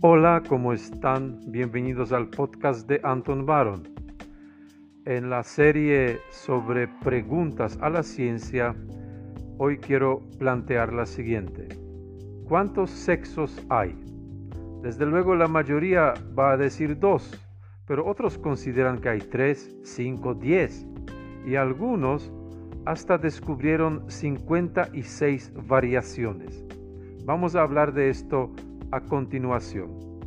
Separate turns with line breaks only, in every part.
Hola, ¿cómo están? Bienvenidos al podcast de Anton Baron. En la serie sobre preguntas a la ciencia, hoy quiero plantear la siguiente. ¿Cuántos sexos hay? Desde luego la mayoría va a decir dos, pero otros consideran que hay tres, cinco, diez y algunos hasta descubrieron 56 variaciones. Vamos a hablar de esto a continuación.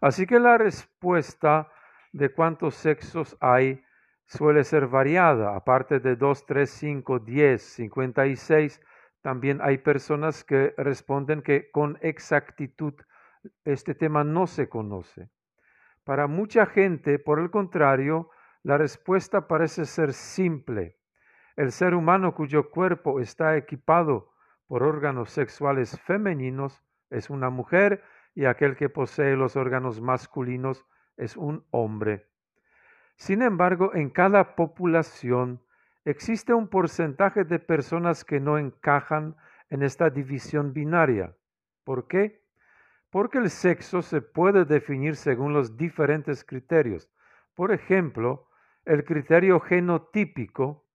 Así que la respuesta de cuántos sexos hay suele ser variada. Aparte de 2, 3, 5, 10, 56, también hay personas que responden que con exactitud este tema no se conoce. Para mucha gente, por el contrario, la respuesta parece ser simple. El ser humano cuyo cuerpo está equipado por órganos sexuales femeninos es una mujer y aquel que posee los órganos masculinos es un hombre. Sin embargo, en cada población existe un porcentaje de personas que no encajan en esta división binaria. ¿Por qué? porque el sexo se puede definir según los diferentes criterios. Por ejemplo, el criterio genotípico,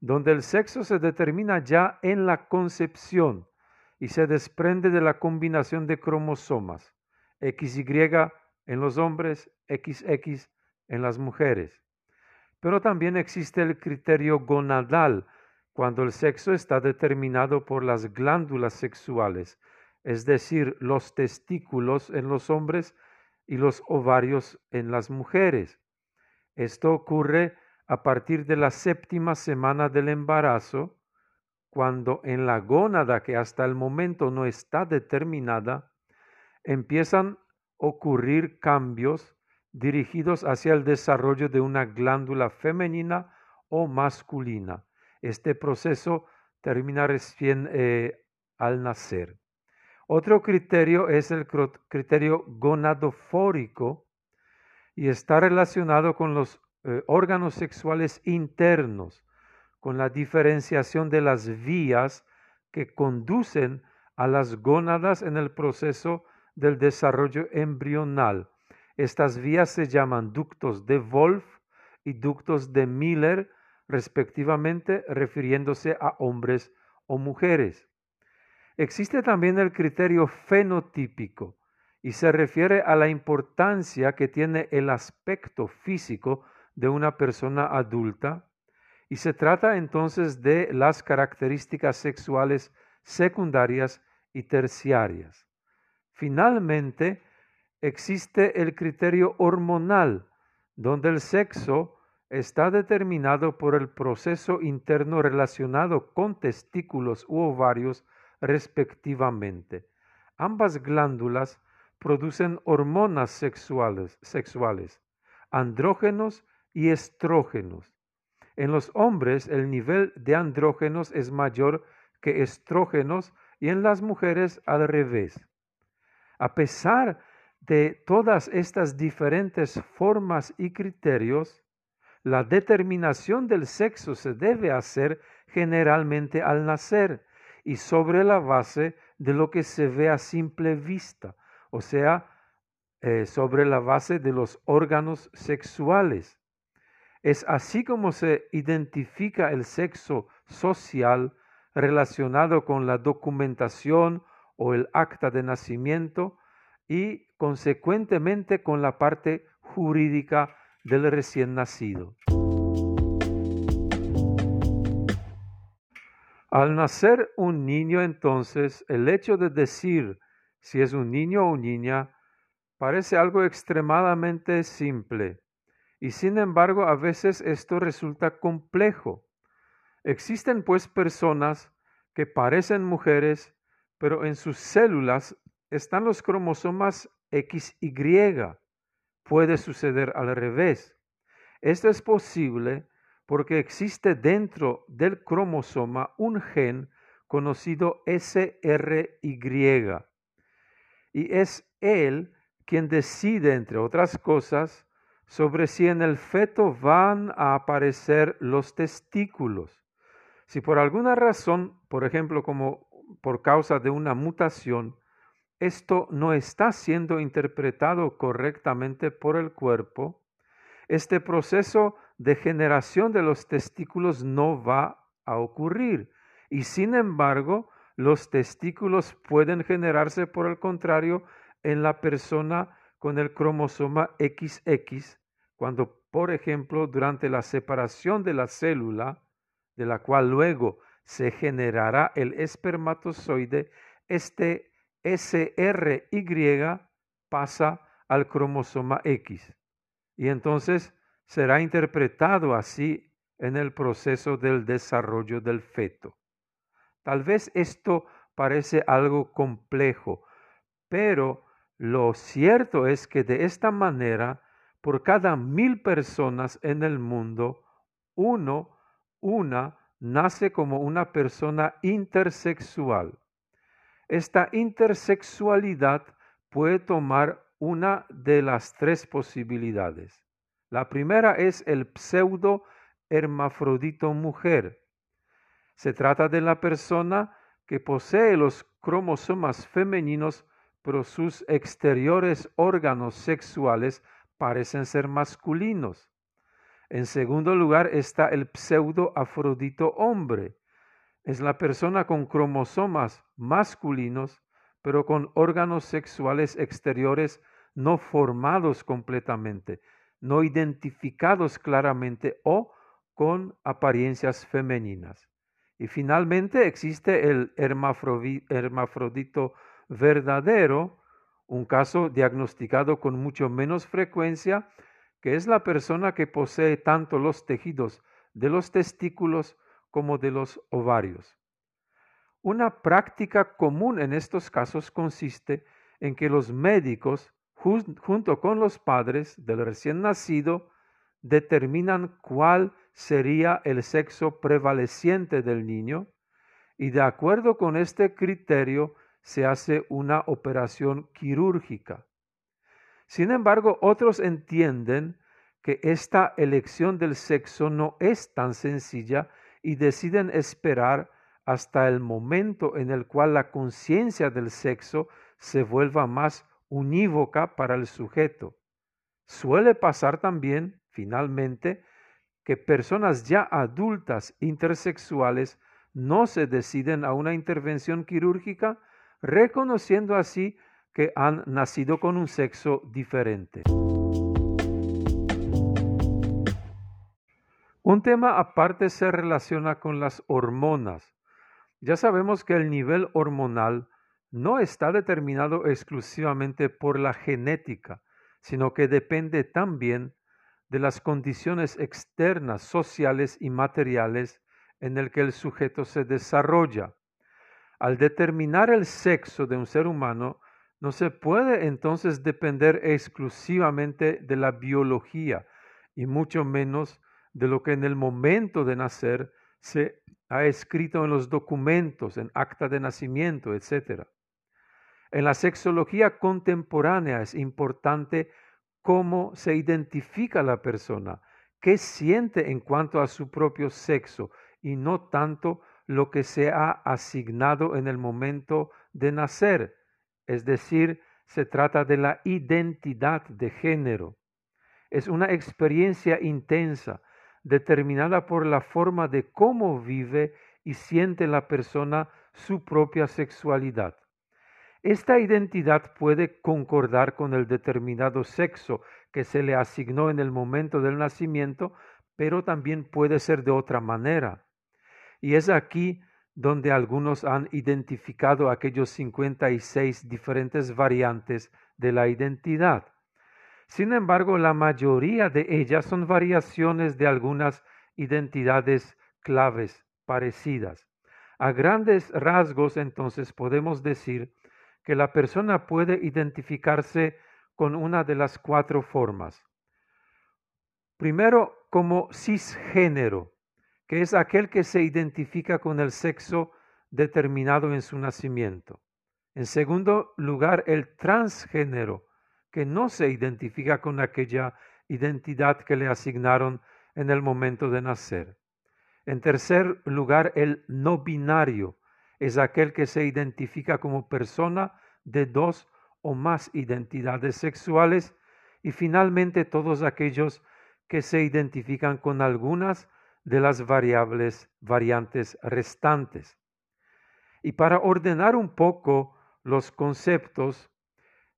donde el sexo se determina ya en la concepción y se desprende de la combinación de cromosomas, XY en los hombres, XX en las mujeres. Pero también existe el criterio gonadal, cuando el sexo está determinado por las glándulas sexuales, es decir, los testículos en los hombres y los ovarios en las mujeres. Esto ocurre a partir de la séptima semana del embarazo, cuando en la gónada que hasta el momento no está determinada, empiezan a ocurrir cambios dirigidos hacia el desarrollo de una glándula femenina o masculina. Este proceso termina recién eh, al nacer. Otro criterio es el criterio gonadofórico y está relacionado con los eh, órganos sexuales internos, con la diferenciación de las vías que conducen a las gónadas en el proceso del desarrollo embrional. Estas vías se llaman ductos de Wolf y ductos de Miller, respectivamente, refiriéndose a hombres o mujeres. Existe también el criterio fenotípico y se refiere a la importancia que tiene el aspecto físico de una persona adulta y se trata entonces de las características sexuales secundarias y terciarias. Finalmente, existe el criterio hormonal, donde el sexo está determinado por el proceso interno relacionado con testículos u ovarios respectivamente. Ambas glándulas producen hormonas sexuales, andrógenos y estrógenos. En los hombres el nivel de andrógenos es mayor que estrógenos y en las mujeres al revés. A pesar de todas estas diferentes formas y criterios, la determinación del sexo se debe hacer generalmente al nacer y sobre la base de lo que se ve a simple vista, o sea, eh, sobre la base de los órganos sexuales. Es así como se identifica el sexo social relacionado con la documentación o el acta de nacimiento y consecuentemente con la parte jurídica del recién nacido. Al nacer un niño entonces, el hecho de decir si es un niño o niña parece algo extremadamente simple, y sin embargo a veces esto resulta complejo. Existen pues personas que parecen mujeres, pero en sus células están los cromosomas XY. Puede suceder al revés. Esto es posible porque existe dentro del cromosoma un gen conocido SRY. Y es él quien decide, entre otras cosas, sobre si en el feto van a aparecer los testículos. Si por alguna razón, por ejemplo, como por causa de una mutación, esto no está siendo interpretado correctamente por el cuerpo, este proceso de generación de los testículos no va a ocurrir. Y sin embargo, los testículos pueden generarse, por el contrario, en la persona con el cromosoma XX, cuando, por ejemplo, durante la separación de la célula, de la cual luego se generará el espermatozoide, este SRY pasa al cromosoma X. Y entonces será interpretado así en el proceso del desarrollo del feto. Tal vez esto parece algo complejo, pero lo cierto es que de esta manera, por cada mil personas en el mundo, uno, una, nace como una persona intersexual. Esta intersexualidad puede tomar una de las tres posibilidades. La primera es el pseudo hermafrodito mujer. Se trata de la persona que posee los cromosomas femeninos, pero sus exteriores órganos sexuales parecen ser masculinos. En segundo lugar está el pseudo afrodito hombre. Es la persona con cromosomas masculinos, pero con órganos sexuales exteriores no formados completamente, no identificados claramente o con apariencias femeninas. Y finalmente existe el hermafrodito verdadero, un caso diagnosticado con mucho menos frecuencia, que es la persona que posee tanto los tejidos de los testículos como de los ovarios. Una práctica común en estos casos consiste en que los médicos junto con los padres del recién nacido, determinan cuál sería el sexo prevaleciente del niño y de acuerdo con este criterio se hace una operación quirúrgica. Sin embargo, otros entienden que esta elección del sexo no es tan sencilla y deciden esperar hasta el momento en el cual la conciencia del sexo se vuelva más unívoca para el sujeto. Suele pasar también, finalmente, que personas ya adultas intersexuales no se deciden a una intervención quirúrgica, reconociendo así que han nacido con un sexo diferente. Un tema aparte se relaciona con las hormonas. Ya sabemos que el nivel hormonal no está determinado exclusivamente por la genética, sino que depende también de las condiciones externas, sociales y materiales en el que el sujeto se desarrolla. Al determinar el sexo de un ser humano, no se puede entonces depender exclusivamente de la biología y mucho menos de lo que en el momento de nacer se ha escrito en los documentos, en acta de nacimiento, etc. En la sexología contemporánea es importante cómo se identifica la persona, qué siente en cuanto a su propio sexo y no tanto lo que se ha asignado en el momento de nacer. Es decir, se trata de la identidad de género. Es una experiencia intensa, determinada por la forma de cómo vive y siente la persona su propia sexualidad. Esta identidad puede concordar con el determinado sexo que se le asignó en el momento del nacimiento, pero también puede ser de otra manera. Y es aquí donde algunos han identificado aquellos 56 diferentes variantes de la identidad. Sin embargo, la mayoría de ellas son variaciones de algunas identidades claves parecidas. A grandes rasgos, entonces, podemos decir que la persona puede identificarse con una de las cuatro formas. Primero, como cisgénero, que es aquel que se identifica con el sexo determinado en su nacimiento. En segundo lugar, el transgénero, que no se identifica con aquella identidad que le asignaron en el momento de nacer. En tercer lugar, el no binario es aquel que se identifica como persona de dos o más identidades sexuales y finalmente todos aquellos que se identifican con algunas de las variables variantes restantes. Y para ordenar un poco los conceptos,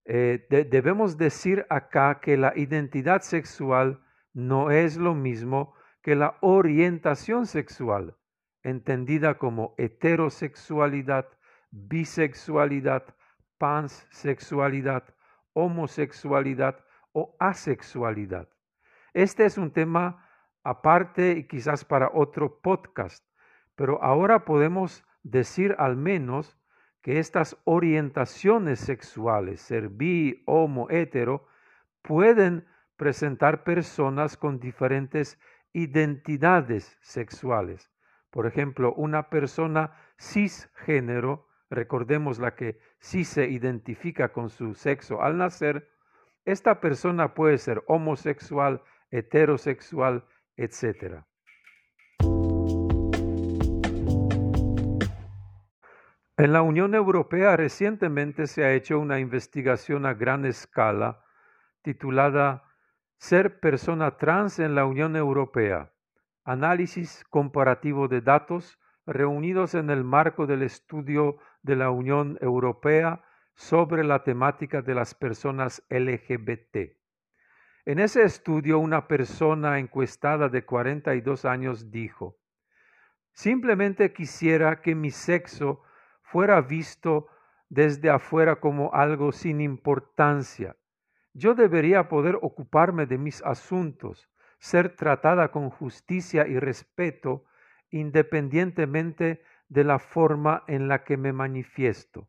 eh, debemos decir acá que la identidad sexual no es lo mismo que la orientación sexual, entendida como heterosexualidad, bisexualidad, pansexualidad, homosexualidad o asexualidad. Este es un tema aparte y quizás para otro podcast, pero ahora podemos decir al menos que estas orientaciones sexuales, ser bi, homo, hetero, pueden presentar personas con diferentes identidades sexuales. Por ejemplo, una persona cisgénero, recordemos la que sí se identifica con su sexo al nacer, esta persona puede ser homosexual, heterosexual, etc. En la Unión Europea recientemente se ha hecho una investigación a gran escala titulada Ser persona trans en la Unión Europea. Análisis comparativo de datos reunidos en el marco del estudio de la Unión Europea sobre la temática de las personas LGBT. En ese estudio, una persona encuestada de 42 años dijo, simplemente quisiera que mi sexo fuera visto desde afuera como algo sin importancia. Yo debería poder ocuparme de mis asuntos, ser tratada con justicia y respeto independientemente de la forma en la que me manifiesto.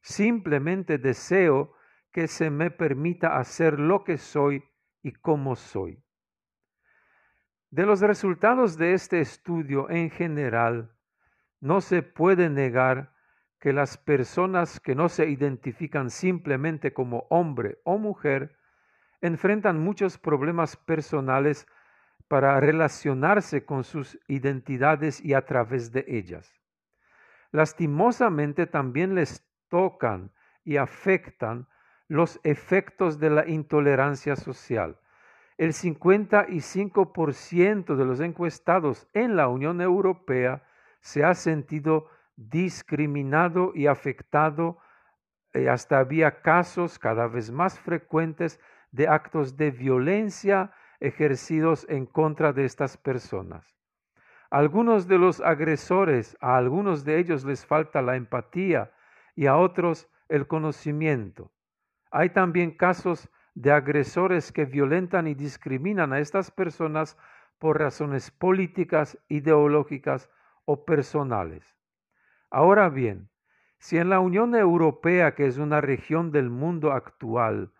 Simplemente deseo que se me permita hacer lo que soy y cómo soy. De los resultados de este estudio en general, no se puede negar que las personas que no se identifican simplemente como hombre o mujer enfrentan muchos problemas personales para relacionarse con sus identidades y a través de ellas. Lastimosamente también les tocan y afectan los efectos de la intolerancia social. El 55% de los encuestados en la Unión Europea se ha sentido discriminado y afectado. Y hasta había casos cada vez más frecuentes de actos de violencia ejercidos en contra de estas personas. Algunos de los agresores, a algunos de ellos les falta la empatía y a otros el conocimiento. Hay también casos de agresores que violentan y discriminan a estas personas por razones políticas, ideológicas o personales. Ahora bien, si en la Unión Europea, que es una región del mundo actual,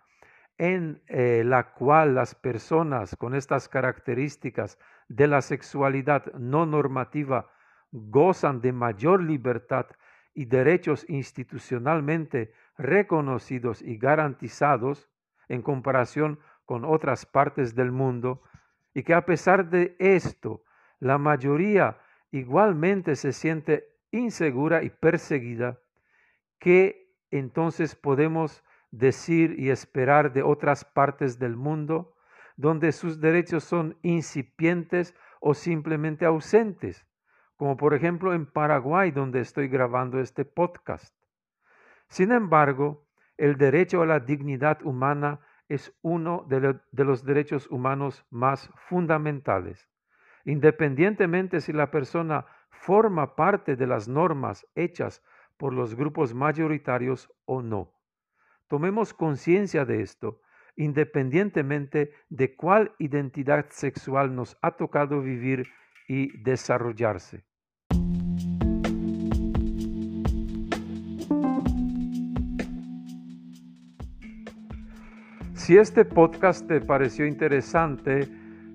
en eh, la cual las personas con estas características de la sexualidad no normativa gozan de mayor libertad y derechos institucionalmente reconocidos y garantizados en comparación con otras partes del mundo, y que a pesar de esto, la mayoría igualmente se siente insegura y perseguida, ¿qué entonces podemos decir y esperar de otras partes del mundo donde sus derechos son incipientes o simplemente ausentes? Como por ejemplo en Paraguay, donde estoy grabando este podcast. Sin embargo, el derecho a la dignidad humana es uno de, los derechos humanos más fundamentales. Independientemente si la persona forma parte de las normas hechas por los grupos mayoritarios o no. Tomemos conciencia de esto, independientemente de cuál identidad sexual nos ha tocado vivir y desarrollarse. Si este podcast te pareció interesante,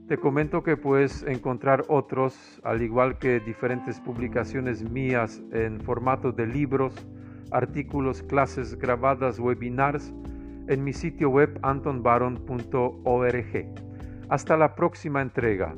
te comento que puedes encontrar otros, al igual que diferentes publicaciones mías en formato de libros, artículos, clases grabadas, webinars, en mi sitio web antonbaron.org. Hasta la próxima entrega.